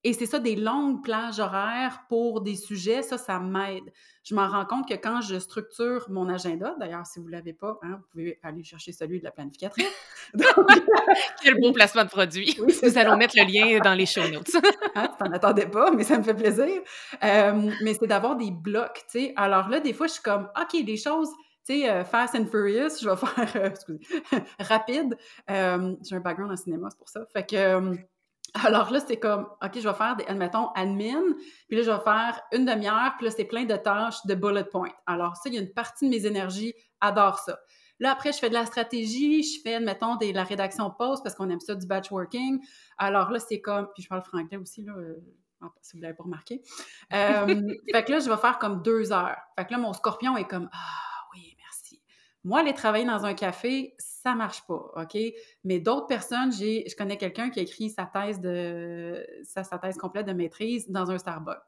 Et c'est ça, des longues plages horaires pour des sujets, ça, ça m'aide. Je m'en rends compte que quand je structure mon agenda, d'ailleurs, si vous ne l'avez pas, hein, vous pouvez aller chercher celui de la planificatrice. Donc Quel beau placement de produit. Oui, Nous allons mettre le lien dans les show notes. Hein, tu t'en attendais pas, mais ça me fait plaisir. Mais c'est d'avoir des blocs, tu sais. Alors là, des fois, je suis comme: «OK, des choses, tu sais, heu, Fast and Furious, je vais faire, heu, excusez, rapide». J'ai un background en cinéma, c'est pour ça. Fait que, alors là, c'est comme: «OK, je vais faire des» admettons, admin, puis là, je vais faire une demi-heure, puis là, c'est plein de tâches de bullet point. Alors ça, il y a une partie de mes énergies, adore ça. Là, après, je fais de la stratégie, je fais, admettons, des la rédaction de posts parce qu'on aime ça, du batch working. Alors là, c'est comme puis je parle franglais aussi, là, heu, si vous l'avez pas remarqué. Hem, fait que là, je vais faire comme 2 heures. Fait que là, mon scorpion est comme: «Ah oui, merci». Moi, aller travailler dans un café, ça marche pas, OK? Mais d'autres personnes, j'ai je connais quelqu'un qui a écrit sa thèse de sa thèse complète de maîtrise dans un Starbucks.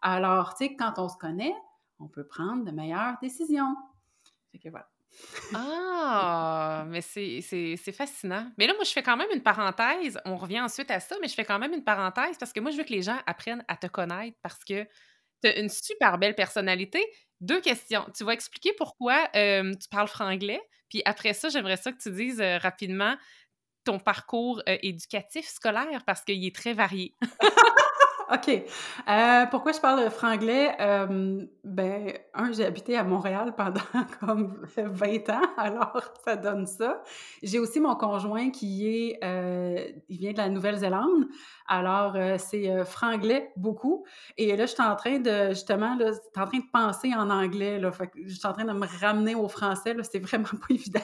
Alors, tu sais, quand on se connaît, on peut prendre de meilleures décisions. Que voilà. Ah! Mais c'est fascinant. Mais là, moi, je fais quand même une parenthèse. On revient ensuite à ça, mais je fais quand même une parenthèse parce que moi, je veux que les gens apprennent à te connaître parce que tu as une super belle personnalité. 2 questions. Tu vas expliquer pourquoi, hem, tu parles franglais, puis après ça, j'aimerais ça que tu dises, heu, rapidement ton parcours, heu, éducatif scolaire parce qu'il est très varié. OK. Heu, pourquoi je parle franglais? Hem, ben, 1, j'ai habité à Montréal pendant comme 20 ans, alors ça donne ça. J'ai aussi mon conjoint qui est, heu, il vient de la Nouvelle-Zélande, alors, c'est, franglais beaucoup et là, je suis en train de justement, là, en train de penser en anglais, là, fait que je suis en train de me ramener au français, là, c'est vraiment pas évident.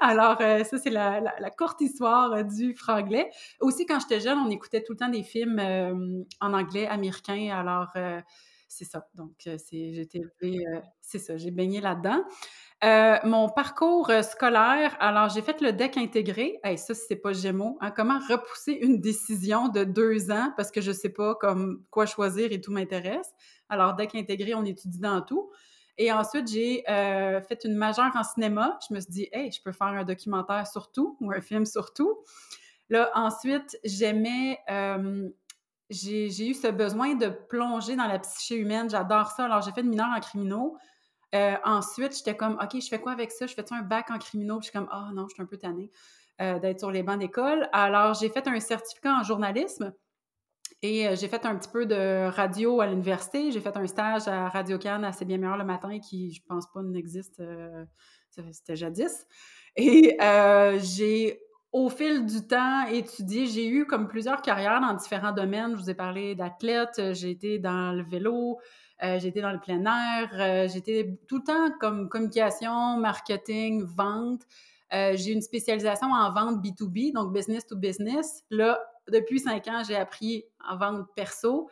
Alors, heu, ça, c'est la courte histoire, heu, du franglais. Aussi, quand j'étais jeune, on écoutait tout le temps des films, hem, en anglais américain, alors, c'est ça. Donc, j'ai c'est ça, j'ai baigné là-dedans. Mon parcours, scolaire, alors j'ai fait le DEC intégré. Hey, ça, c'est pas Gémeaux, hein. Comment repousser une décision de 2 ans parce que je sais pas comme quoi choisir et tout m'intéresse? Alors DEC intégré, on étudie dans tout. Et ensuite, j'ai euh, fait une majeure en cinéma. Je me suis dit, hey, je peux faire un documentaire sur tout ou un film sur tout. Là, ensuite, j'aimais, euh, j'ai, eu ce besoin de plonger dans la psyché humaine. J'adore ça. Alors, j'ai fait une mineure en criminaux. Euh, ensuite, j'étais comme, OK, je fais quoi avec ça? Je fais-tu un bac en criminaux? Puis je suis comme, oh non, je suis un peu tannée d'être sur les bancs d'école. Alors, j'ai fait un certificat en journalisme. Et euh, j'ai fait un petit peu de radio à l'université. J'ai fait un stage à Radio Cannes à C'est bien meilleur le matin, qui, je pense pas, n'existe. Euh, c'était jadis. Et euh, j'ai, au fil du temps, étudié. J'ai eu comme plusieurs carrières dans différents domaines. Je vous ai parlé d'athlète, j'ai été dans le vélo, j'ai été dans le plein air, j'étais tout le temps comme communication, marketing, vente. J'ai une spécialisation en vente B2B, donc business to business. Là, depuis cinq ans, j'ai appris en vente perso.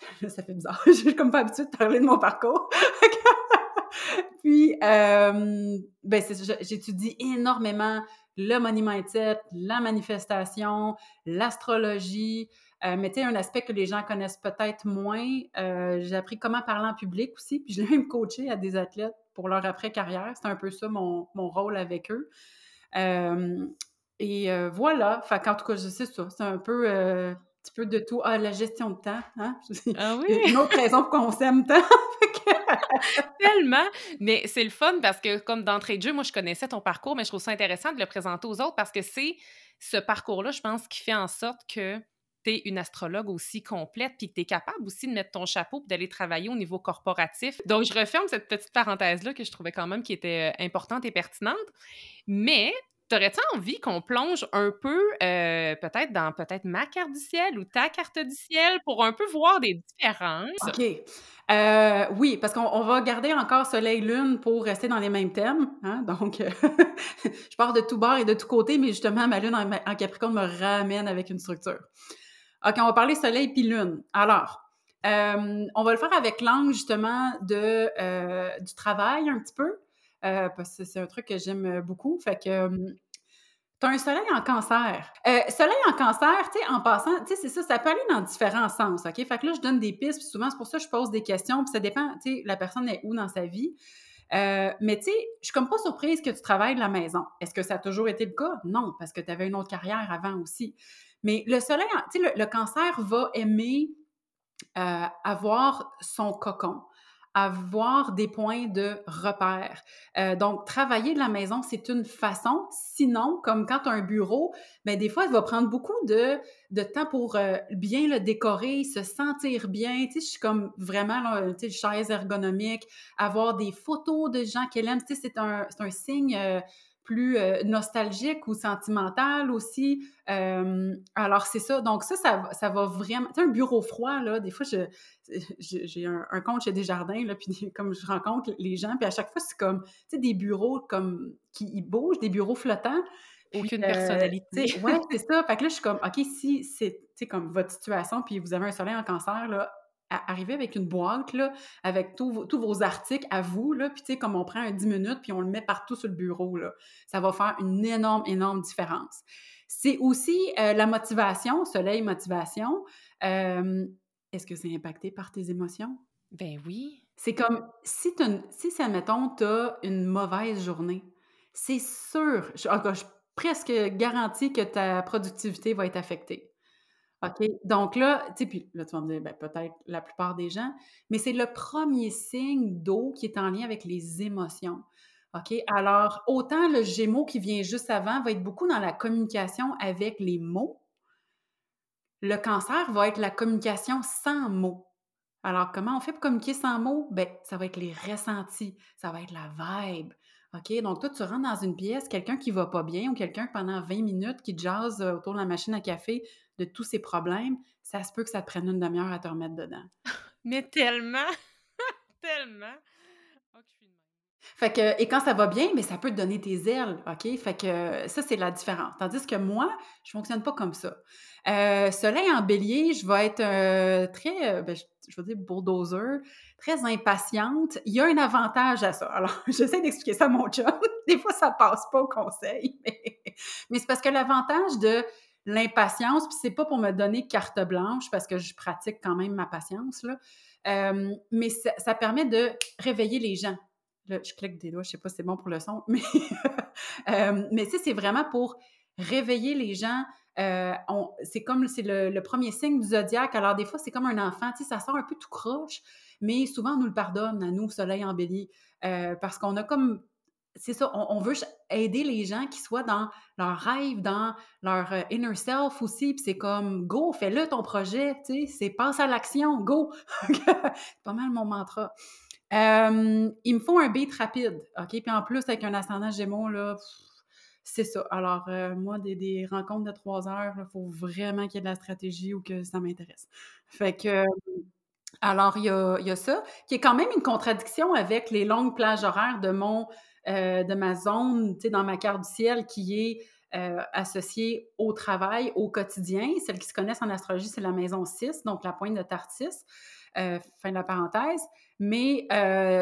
ça fait bizarre. Je suis comme pas habituée de parler de mon parcours. Puis, euh, ben, j'étudie énormément le money mindset, la manifestation, l'astrologie. Euh, mais tu un aspect que les gens connaissent peut-être moins. Euh, j'ai appris comment parler en public aussi. Puis je l'ai même coaché à des athlètes pour leur après-carrière. C'est un peu ça mon, mon rôle avec eux. Et voilà. Fait en tout cas, je sais ça. C'est un peu petit peu de tout. Ah, la gestion de temps, hein? Ah oui? Une autre raison pour qu'on s'aime tant. Tellement! Mais c'est le fun parce que, comme d'entrée de jeu, moi, je connaissais ton parcours, mais je trouve ça intéressant de le présenter aux autres parce que c'est ce parcours-là, je pense, qui fait en sorte que tu es une astrologue aussi complète puis que tu es capable aussi de mettre ton chapeau et d'aller travailler au niveau corporatif. Donc, je referme cette petite parenthèse-là que je trouvais quand même qui était euh, importante et pertinente. Mais T'aurais-tu envie qu'on plonge un peu, euh, peut-être dans peut-être ma carte du ciel ou ta carte du ciel pour un peu voir des différences? OK. Euh, oui, parce qu'on va garder encore Soleil-Lune pour rester dans les mêmes thèmes. Hein, donc, je pars de tout bord et de tout côté, mais justement, ma Lune en, Capricorne me ramène avec une structure. OK, on va parler Soleil puis Lune. Alors, euh, on va le faire avec l'angle justement de, du travail un petit peu. Euh, parce que c'est un truc que j'aime beaucoup. Fait que tu as un soleil en cancer. Euh, soleil en cancer, tu sais, en passant, tu sais, c'est ça, ça peut aller dans différents sens, OK? Fait que là, je donne des pistes, puis souvent, c'est pour ça que je pose des questions, puis ça dépend, tu sais, la personne est où dans sa vie. Euh, mais tu sais, je suis comme pas surprise que tu travailles de la maison. Est-ce que ça a toujours été le cas? Non, parce que tu avais une autre carrière avant aussi. Mais le soleil, tu sais, le, cancer va aimer avoir son cocon avoir des points de repère. Euh, donc, travailler de la maison, c'est une façon. Sinon, comme quand tu as un bureau, bien, des fois, il va prendre beaucoup de, de temps pour euh, bien le décorer, se sentir bien. Tu sais, je suis comme vraiment, là, tu sais, chaise ergonomique, avoir des photos de gens qu'elle aime. Tu sais, c'est un, un signe... Euh, plus euh, nostalgique ou sentimental aussi. Euh, alors, c'est ça. Donc, ça, ça, ça va vraiment... Tu sais, un bureau froid, là, des fois, j'ai un, un, compte chez Desjardins, là, puis comme je rencontre les gens, puis à chaque fois, c'est comme, tu sais, des bureaux comme qui bougent, des bureaux flottants. Aucune euh, personnalité. Oui, c'est ça. Fait que là, je suis comme, OK, si c'est comme votre situation, puis vous avez un soleil en cancer, là, arriver avec une boîte, là, avec tous vos, articles à vous, là, puis tu sais, comme on prend un 10 minutes, puis on le met partout sur le bureau, là, ça va faire une énorme, énorme différence. C'est aussi euh, la motivation, soleil motivation. Est-ce que c'est impacté par tes émotions? Ben oui. C'est comme, si, si ça, mettons, tu as une mauvaise journée, c'est sûr, je, je presque garantie que ta productivité va être affectée. OK. Donc là, tu sais, puis là, tu vas me dire, ben, peut-être la plupart des gens, mais c'est le premier signe d'eau qui est en lien avec les émotions. OK? Alors, autant le Gémeaux qui vient juste avant va être beaucoup dans la communication avec les mots, le cancer va être la communication sans mots. Alors, comment on fait pour communiquer sans mots? Ben, ça va être les ressentis, ça va être la vibe. OK? Donc, toi, tu rentres dans une pièce, quelqu'un qui va pas bien ou quelqu'un pendant 20 minutes qui jase euh, autour de la machine à café de tous ses problèmes, ça se peut que ça te prenne une demi-heure à te remettre dedans. Mais tellement! tellement! Oh, fait que, et quand ça va bien, mais ça peut te donner tes ailes, OK? Fait que ça, c'est la différence. Tandis que moi, je fonctionne pas comme ça. Euh, soleil en bélier, je vais être euh, très, ben, je, je, veux dire bulldozer, très impatiente. Il y a un avantage à ça. Alors, j'essaie d'expliquer ça à mon chum. Des fois, ça passe pas au conseil, mais, mais c'est parce que l'avantage de l'impatience, puis c'est pas pour me donner carte blanche, parce que je pratique quand même ma patience, euh, mais ça, permet de réveiller les gens. Là, je clique des doigts, je sais pas si c'est bon pour le son, mais, euh, mais c'est vraiment pour réveiller les gens. Euh, c'est comme le, premier signe du zodiaque. Alors, des fois, c'est comme un enfant, tu sais, ça sort un peu tout croche, mais souvent, on nous le pardonne, à nous, soleil en bélier, parce qu'on a comme c'est ça, on, veut aider les gens qui soient dans leur rêve, dans leur euh, inner self aussi. Puis c'est comme, go, fais-le ton projet, tu sais, c'est passe à l'action, go. c'est pas mal mon mantra. il me faut un beat rapide, OK? Puis en plus, avec un ascendant gémeaux, là, c'est ça. Alors, euh, moi, des, rencontres de trois heures, il faut vraiment qu'il y ait de la stratégie ou que ça m'intéresse. Fait que, alors, il y a, y a, ça, qui est quand même une contradiction avec les longues plages horaires de mon euh, de ma zone, dans ma carte du ciel qui est euh, associée au travail, au quotidien. Celles qui se connaissent en astrologie, c'est la maison 6, donc la pointe de Tartis, euh, fin de la parenthèse. Mais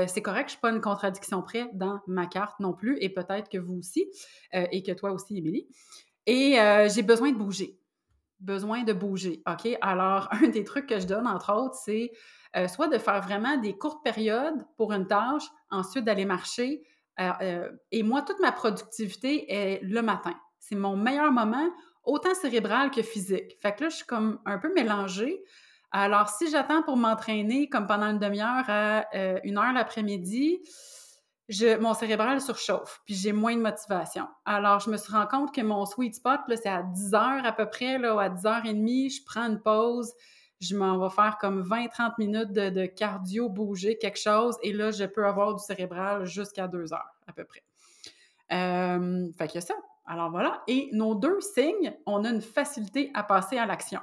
c'est correct, je ne suis pas une contradiction près dans ma carte non plus, et peut-être que vous aussi, et que toi aussi, Émilie. Et j'ai besoin de bouger. Besoin de bouger, OK? Alors, un des trucs que je donne, entre autres, c'est soit de faire vraiment des courtes périodes pour une tâche, ensuite d'aller marcher. Euh, euh, et moi, toute ma productivité est le matin. C'est mon meilleur moment, autant cérébral que physique. Fait que là, je suis comme un peu mélangée. Alors, si j'attends pour m'entraîner comme pendant une demi-heure à une heure l'après-midi, mon cérébral surchauffe, puis j'ai moins de motivation. Alors, je me suis rendu compte que mon sweet spot, c'est à 10 heures à peu près, là, à 10 h 30 je prends une pause, je m'en vais faire comme 20-30 minutes de, cardio, bouger quelque chose, et là, je peux avoir du cérébral jusqu'à deux heures à peu près. Euh, fait qu'il y a ça. Alors voilà. Et nos deux signes, on a une facilité à passer à l'action.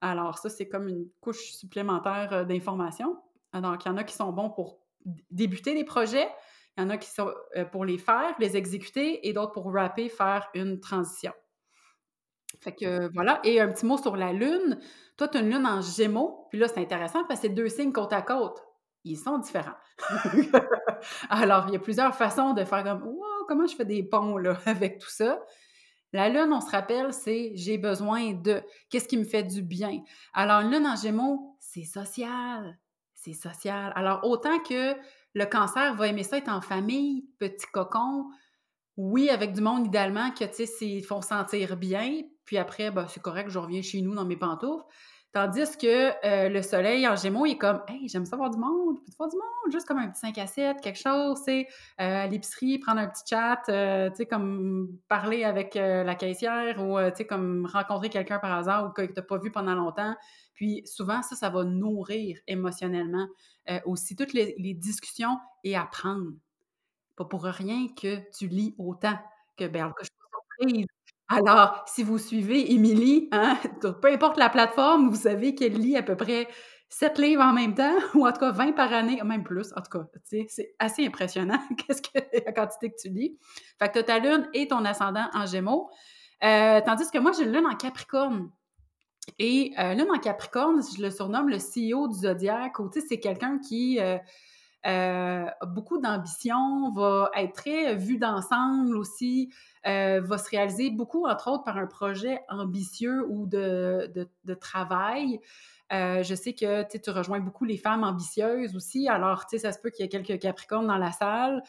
Alors ça, c'est comme une couche supplémentaire euh, d'informations. Donc, il y en a qui sont bons pour débuter les projets, il y en a qui sont euh, pour les faire, les exécuter, et d'autres pour rapper, faire une transition. Fait que voilà. Et un petit mot sur la Lune. Toi, tu as une Lune en Gémeaux. Puis là, c'est intéressant parce que c'est deux signes côte à côte. Ils sont différents. Alors, il y a plusieurs façons de faire comme Wow, comment je fais des ponts là, avec tout ça? La Lune, on se rappelle, c'est j'ai besoin de. Qu'est-ce qui me fait du bien? Alors, une Lune en Gémeaux, c'est social. C'est social. Alors, autant que le cancer va aimer ça être en famille, petit cocon, oui, avec du monde idéalement que, tu sais, ils font sentir bien, puis après, ben, c'est correct, je reviens chez nous dans mes pantoufles. Tandis que euh, le soleil en gémeaux, il est comme Hey, j'aime ça voir du monde, peux voir du monde, juste comme un petit 5 à 7, quelque chose, sais, euh, à l'épicerie, prendre un petit chat, euh, tu sais, comme parler avec la caissière ou, tu sais, comme rencontrer quelqu'un par hasard ou que tu n'as pas vu pendant longtemps. Puis souvent, ça, ça va nourrir émotionnellement aussi toutes les, les discussions et apprendre. Pas pour rien que tu lis autant que, ben, que je suis surprise. Alors, si vous suivez Émilie, hein, peu importe la plateforme, vous savez qu'elle lit à peu près 7 livres en même temps, ou en tout cas 20 par année, même plus, en tout cas, c'est assez impressionnant qu'est-ce que la quantité que tu lis. Fait que tu ta lune et ton ascendant en gémeaux. Euh, tandis que moi, j'ai une lune en capricorne. Et euh, lune en capricorne, je le surnomme le CEO du zodiaque, ou c'est quelqu'un qui... Euh, euh, beaucoup d'ambition, va être très vu d'ensemble aussi, euh, va se réaliser beaucoup, entre autres, par un projet ambitieux ou de, de, travail. Euh, je sais que tu rejoins beaucoup les femmes ambitieuses aussi, alors ça se peut qu'il y ait quelques Capricornes dans la salle.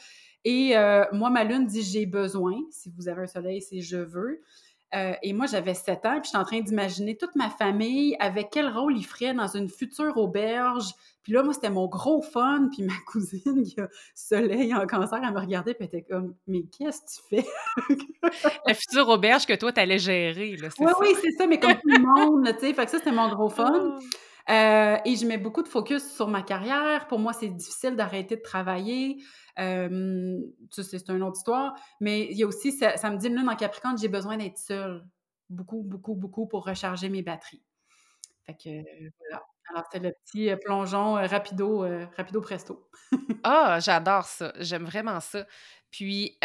Et moi, ma lune dit j'ai besoin. Si vous avez un soleil, c'est je veux. Et moi, j'avais 7 ans, puis je suis en train d'imaginer toute ma famille avec quel rôle ils feraient dans une future auberge puis là, moi, c'était mon gros fun. Puis ma cousine, qui a soleil en cancer, elle me regardait, puis elle était comme, mais qu'est-ce que tu fais? La future auberge que toi, tu allais gérer, là, Oui, oui, c'est ça, mais comme tout le monde, tu sais. Fait que ça, c'était mon gros fun. Euh, et je mets beaucoup de focus sur ma carrière. Pour moi, c'est difficile d'arrêter de travailler. Euh, ça, c'est une autre histoire. Mais il y a aussi, ça, me dit, lune en Capricorne, j'ai besoin d'être seule. Beaucoup, beaucoup, beaucoup pour recharger mes batteries. Fait que, voilà. Alors, c'est le petit plongeon rapido, rapido presto. ah, j'adore ça. J'aime vraiment ça. Puis,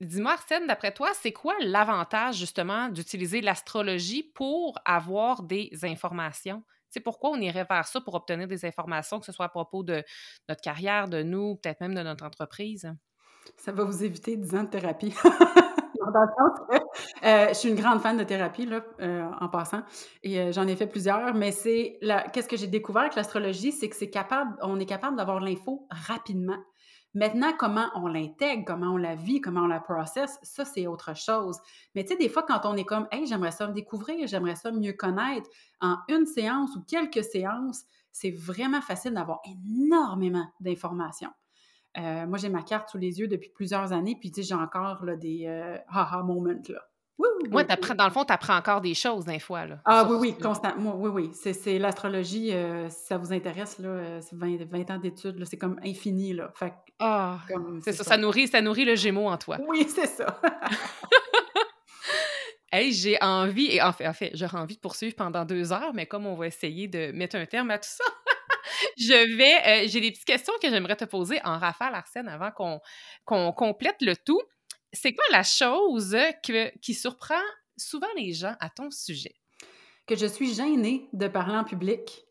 dis-moi, Arsène, d'après toi, c'est quoi l'avantage justement d'utiliser l'astrologie pour avoir des informations? C'est pourquoi on irait vers ça pour obtenir des informations, que ce soit à propos de notre carrière, de nous, peut-être même de notre entreprise? Ça va vous éviter 10 ans de thérapie. Euh, je suis une grande fan de thérapie, euh, en passant, et euh, j'en ai fait plusieurs, mais c'est qu'est-ce que j'ai découvert avec l'astrologie, c'est que c'est capable, on est capable d'avoir l'info rapidement. Maintenant, comment on l'intègre, comment on la vit, comment on la processe, ça, c'est autre chose. Mais tu sais, des fois, quand on est comme, hey, j'aimerais ça me découvrir, j'aimerais ça mieux connaître, en une séance ou quelques séances, c'est vraiment facile d'avoir énormément d'informations. Euh, moi, j'ai ma carte sous les yeux depuis plusieurs années, puis tu sais, j'ai encore des euh, haha moments. Là. Oui, dans le fond, tu apprends encore des choses des fois. Là, ah oui, oui, constamment. Oui, oui. C'est l'astrologie, euh, si ça vous intéresse, là, c'est 20, ans d'études, c'est comme infini. Là. Fait, ah, c'est ça, ça, nourrit, ça nourrit le gémeau en toi. Oui, c'est ça. hey, j'ai envie, et en fait, en fait j'aurais envie de poursuivre pendant deux heures, mais comme on va essayer de mettre un terme à tout ça, Je vais, euh, j'ai des petites questions que j'aimerais te poser en rafale, Arsène, avant qu'on qu'on complète le tout. C'est quoi la chose que, qui surprend souvent les gens à ton sujet? Que je suis gênée de parler en public.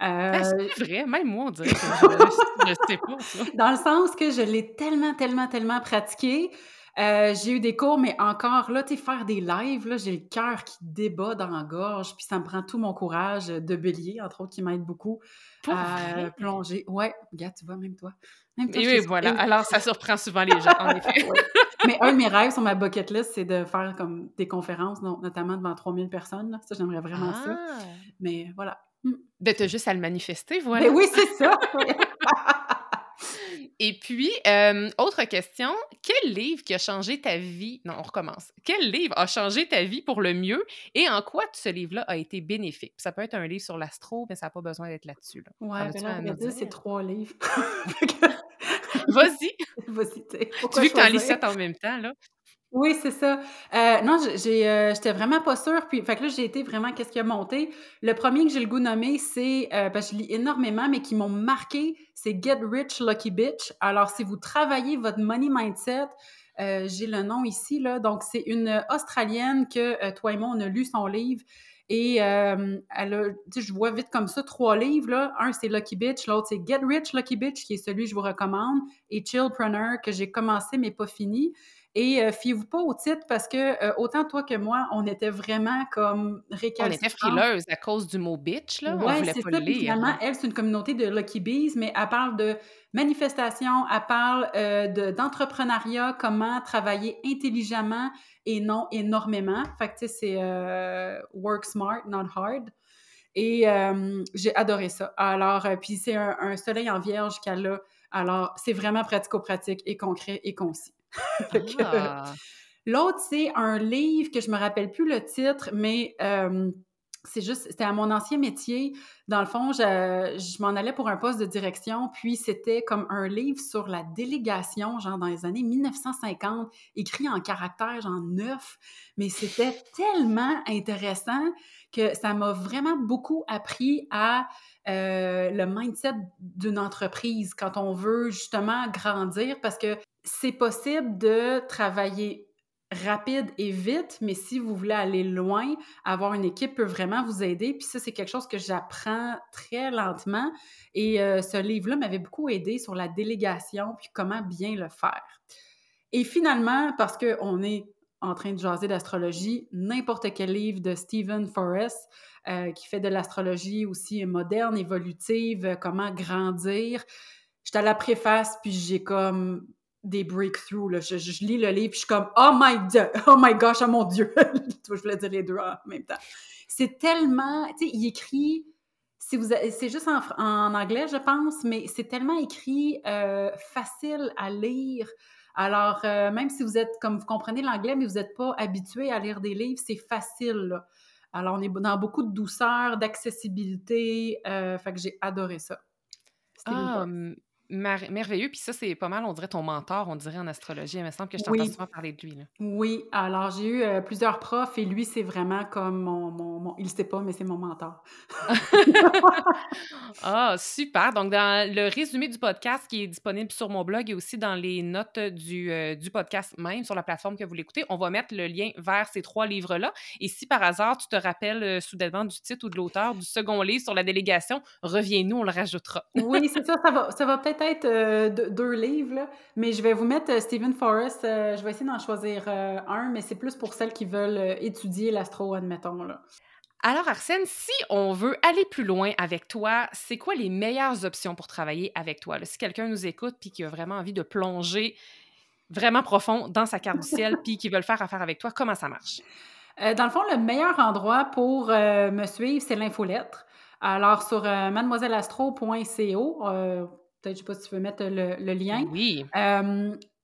Ah, c'est euh, vrai, même moi, on dirait que je, je sais pas ça. Dans le sens que je l'ai tellement, tellement, tellement pratiqué. Euh, j'ai eu des cours, mais encore là, tu sais, faire des lives, là, j'ai le cœur qui débat dans la gorge, puis ça me prend tout mon courage de bélier, entre autres, qui m'aide beaucoup à plonger. Ouais, regarde, tu vois, même toi. Même toi Et oui, voilà. Alors, ça surprend souvent les gens, en effet. Mais un de mes rêves sur ma bucket list, c'est de faire comme des conférences, notamment devant 3000 personnes. Ça, j'aimerais vraiment ça. Ah! Mais voilà. De ben, te juste à le manifester, voilà. Ben oui, c'est ça. Et puis, autre question, quel livre qui a changé ta vie? Non, on recommence. Quel livre a changé ta vie pour le mieux et en quoi ce livre-là a été bénéfique? Ça peut être un livre sur l'astro, mais ça n'a pas besoin d'être là-dessus. Là. Ouais, ben là, on c'est trois livres. Vas-y. Vas-y, tu Tu veux que tu en lis sept en même temps, là? Oui, c'est ça. Euh, non, j'ai, euh, j'étais vraiment pas sûre. Puis, fait que là, j'ai été vraiment qu'est-ce qui a monté? Le premier que j'ai le goût de nommer, c'est euh, parce que je lis énormément, mais qui m'ont marqué, c'est Get Rich Lucky Bitch. Alors, si vous travaillez votre money mindset, j'ai le nom ici là. Donc, c'est une Australienne que toi et moi on a lu son livre. Et elle a, je vois vite comme ça trois livres. Là. Un, c'est Lucky Bitch. L'autre, c'est Get Rich Lucky Bitch, qui est celui que je vous recommande. Et Chillpreneur, que j'ai commencé mais pas fini. Et euh, fiez-vous pas au titre parce que euh, autant toi que moi, on était vraiment comme récalcitrants. On était frileuses à cause du mot bitch, là. Oui, c'est ça. finalement, elle, c'est une communauté de Lucky Bees, mais elle parle de manifestation, elle parle euh, d'entrepreneuriat, comment travailler intelligemment et non énormément. Fait que, tu sais, c'est work smart, not hard. Et j'ai adoré ça. Alors, puis c'est un, un, soleil en vierge qu'elle a. Alors, c'est vraiment pratico-pratique et concret et concis. Ah! L'autre, c'est un livre que je me rappelle plus le titre, mais c'est juste, c'était à mon ancien métier. Dans le fond, je, je m'en allais pour un poste de direction, puis c'était comme un livre sur la délégation, genre dans les années 1950, écrit en caractère, genre neuf. Mais c'était tellement intéressant que ça m'a vraiment beaucoup appris à le mindset d'une entreprise quand on veut justement grandir, parce que c'est possible de travailler rapide et vite, mais si vous voulez aller loin, avoir une équipe peut vraiment vous aider. Puis ça, c'est quelque chose que j'apprends très lentement. Et euh, ce livre-là m'avait beaucoup aidé sur la délégation, puis comment bien le faire. Et finalement, parce qu'on est en train de jaser d'astrologie, n'importe quel livre de Stephen Forrest, euh, qui fait de l'astrologie aussi moderne, évolutive, euh, comment grandir. J'étais à la préface, puis j'ai comme des breakthroughs. Là. Je, lis le livre, je suis comme Oh my God, oh my gosh, oh mon Dieu! je voulais dire les deux en même temps. C'est tellement, tu sais, il écrit, si vous, c'est juste en, anglais, je pense, mais c'est tellement écrit euh, facile à lire. Alors, euh, même si vous êtes, comme vous comprenez l'anglais, mais vous n'êtes pas habitué à lire des livres, c'est facile. Alors, on est dans beaucoup de douceur, d'accessibilité. Euh, fait que j'ai adoré ça. Ah, merveilleux. Puis ça, c'est pas mal, on dirait ton mentor, on dirait en astrologie. Il me semble que je t'entends souvent parler de lui. Là. Oui, alors j'ai eu euh, plusieurs profs et lui, c'est vraiment comme mon, mon, Il ne sait pas, mais c'est mon mentor. ah, super. Donc, dans le résumé du podcast qui est disponible sur mon blog et aussi dans les notes du, euh, du podcast même, sur la plateforme que vous l'écoutez, on va mettre le lien vers ces trois livres-là. Et si par hasard, tu te rappelles euh, soudainement du titre ou de l'auteur du second livre sur la délégation, reviens-nous, on le rajoutera. oui, c'est ça. Ça va, ça va peut-être être euh, deux, livres, mais je vais vous mettre euh, Stephen Forrest. Euh, je vais essayer d'en choisir un, mais c'est plus pour celles qui veulent étudier l'astro, admettons. Là. Alors, Arsène, si on veut aller plus loin avec toi, c'est quoi les meilleures options pour travailler avec toi? si quelqu'un nous écoute puis qui a vraiment envie de plonger vraiment profond dans sa carte du ciel puis qui veut le faire affaire avec toi, comment ça marche? dans le fond, le meilleur endroit pour me suivre, c'est l'infolettre. Alors, sur mademoiselleastro.co, Peut-être, je ne sais pas si tu veux mettre le, lien. Oui.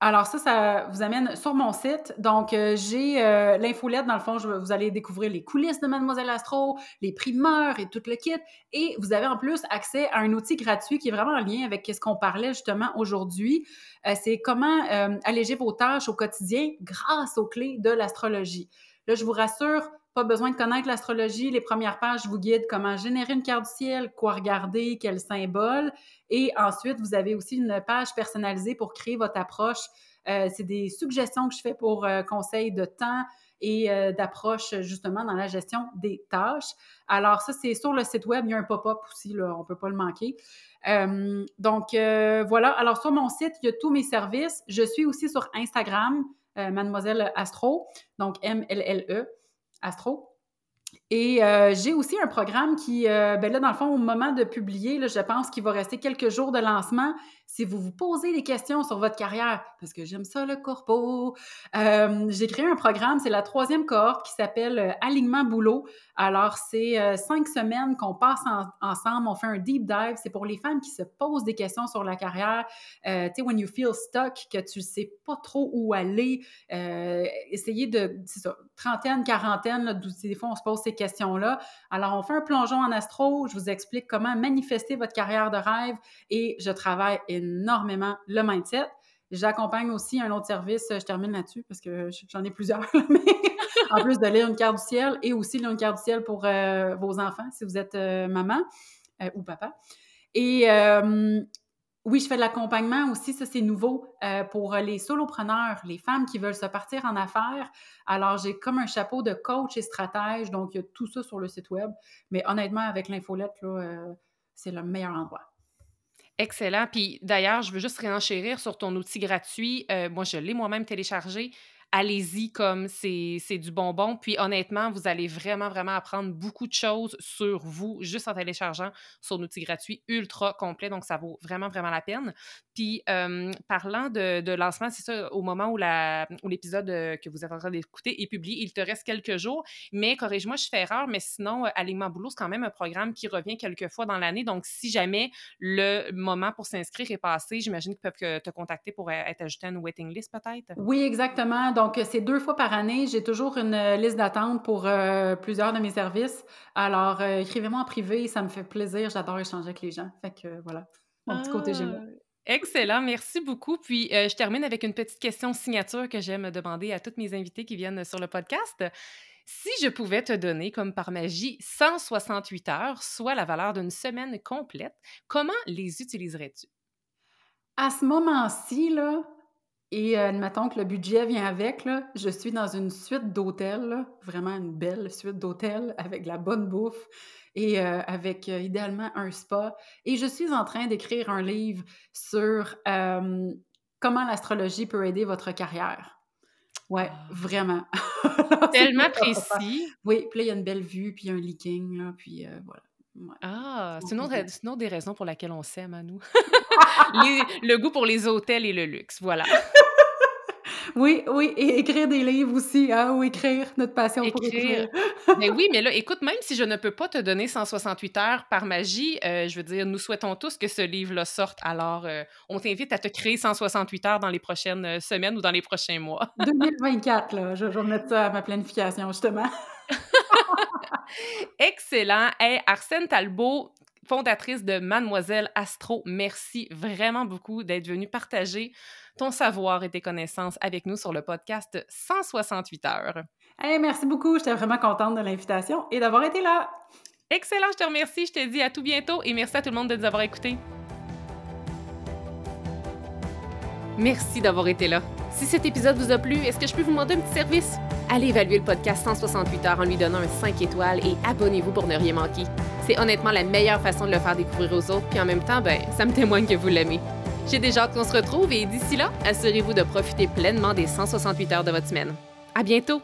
alors ça, ça vous amène sur mon site. Donc, euh, j'ai euh, l'infolette, dans le fond, je, vous allez découvrir les coulisses de Mademoiselle Astro, les primeurs et tout le kit. Et vous avez en plus accès à un outil gratuit qui est vraiment en lien avec ce qu'on parlait justement aujourd'hui. Euh, c'est comment alléger vos tâches au quotidien grâce aux clés de l'astrologie. Là, je vous rassure, Pas besoin de connaître l'astrologie. Les premières pages vous guident comment générer une carte du ciel, quoi regarder, quel symbole. Et ensuite, vous avez aussi une page personnalisée pour créer votre approche. Euh, c'est des suggestions que je fais pour euh, conseils de temps et euh, d'approche justement dans la gestion des tâches. Alors ça, c'est sur le site web, il y a un pop-up aussi, là, on ne peut pas le manquer. donc voilà, alors sur mon site, il y a tous mes services. Je suis aussi sur Instagram, Mademoiselle Astro, donc M-L-L-E, Astro. Et euh, j'ai aussi un programme qui, euh, ben là, dans le fond, au moment de publier, là, je pense qu'il va rester quelques jours de lancement. Si vous vous posez des questions sur votre carrière, parce que j'aime ça, le corpo, euh, j'ai créé un programme, c'est la troisième cohorte qui s'appelle Alignement Boulot. Alors, c'est cinq semaines qu'on passe ensemble, on fait un deep dive. C'est pour les femmes qui se posent des questions sur la carrière. tu sais, when you feel stuck, que tu ne sais pas trop où aller, essayez de, c'est ça, trentaine, quarantaine, des fois, on se pose ces questions-là. Alors, on fait un plongeon en astro, je vous explique comment manifester votre carrière de rêve et je travaille énormément le mindset. J'accompagne aussi un autre service, je termine là-dessus parce que j'en ai plusieurs, mais en plus de lire une carte du ciel et aussi lire une carte du ciel pour euh, vos enfants si vous êtes euh, maman euh, ou papa. Et oui, je fais de l'accompagnement aussi, ça c'est nouveau euh, pour les solopreneurs, les femmes qui veulent se partir en affaires. Alors j'ai comme un chapeau de coach et stratège, donc il y a tout ça sur le site web. Mais honnêtement, avec l'infolette, euh, c'est le meilleur endroit. Excellent. Puis d'ailleurs, je veux juste réenchérir sur ton outil gratuit. Euh, moi, je l'ai moi-même téléchargé allez-y comme c'est du bonbon. Puis honnêtement, vous allez vraiment, vraiment apprendre beaucoup de choses sur vous juste en téléchargeant son outil gratuit ultra complet. Donc, ça vaut vraiment, vraiment la peine. Puis, parlant de, lancement, c'est ça, au moment où l'épisode euh, que vous êtes en train d'écouter est publié, il te reste quelques jours. Mais corrige-moi, je fais erreur, mais sinon, euh, Alignement Boulot, c'est quand même un programme qui revient quelques fois dans l'année. Donc, si jamais le moment pour s'inscrire est passé, j'imagine qu'ils peuvent te contacter pour euh, être ajouté à une waiting list peut-être? Oui, exactement. Donc, c'est deux fois par année. J'ai toujours une liste d'attente pour plusieurs de mes services. Alors, écrivez-moi en privé, ça me fait plaisir. J'adore échanger avec les gens. Fait que voilà, mon petit côté. Ah, excellent, merci beaucoup. Puis, je termine avec une petite question signature que j'aime demander à toutes mes invités qui viennent sur le podcast. Si je pouvais te donner, comme par magie, 168 heures, soit la valeur d'une semaine complète, comment les utiliserais-tu? À ce moment-ci, là, et euh, admettons que le budget vient avec, là, je suis dans une suite d'hôtels, vraiment une belle suite d'hôtels avec de la bonne bouffe et euh, avec euh, idéalement un spa. Et je suis en train d'écrire un livre sur comment l'astrologie peut aider votre carrière. Ouais, ah. vraiment. Tellement précis. Oui, puis là, il y a une belle vue, puis un leaking, là, puis voilà. Ah, c'est une, autre des raisons pour lesquelles on s'aime à nous. le goût pour les hôtels et le luxe, voilà. Oui, oui, et écrire des livres aussi, hein, ou écrire, notre passion pour écrire. mais oui, mais là, écoute, même si je ne peux pas te donner 168 heures par magie, euh, je veux dire, nous souhaitons tous que ce livre-là sorte. Alors, euh, on t'invite à te créer 168 heures dans les prochaines euh, semaines ou dans les prochains mois. 2024, là, je, je vais mettre ça à ma planification, justement. Excellent. Hey, Arsène Talbot, fondatrice de Mademoiselle Astro, merci vraiment beaucoup d'être venue partager ton savoir et tes connaissances avec nous sur le podcast 168 heures. Hey, merci beaucoup. J'étais vraiment contente de l'invitation et d'avoir été là. Excellent, je te remercie. Je te dis à tout bientôt et merci à tout le monde de nous avoir écoutés. Merci d'avoir été là. Si cet épisode vous a plu, est-ce que je peux vous demander un petit service? Allez évaluer le podcast 168 heures en lui donnant un 5 étoiles et abonnez-vous pour ne rien manquer. C'est honnêtement la meilleure façon de le faire découvrir aux autres, puis en même temps, ben, ça me témoigne que vous l'aimez. J'ai déjà hâte qu'on se retrouve et d'ici là, assurez-vous de profiter pleinement des 168 heures de votre semaine. À bientôt!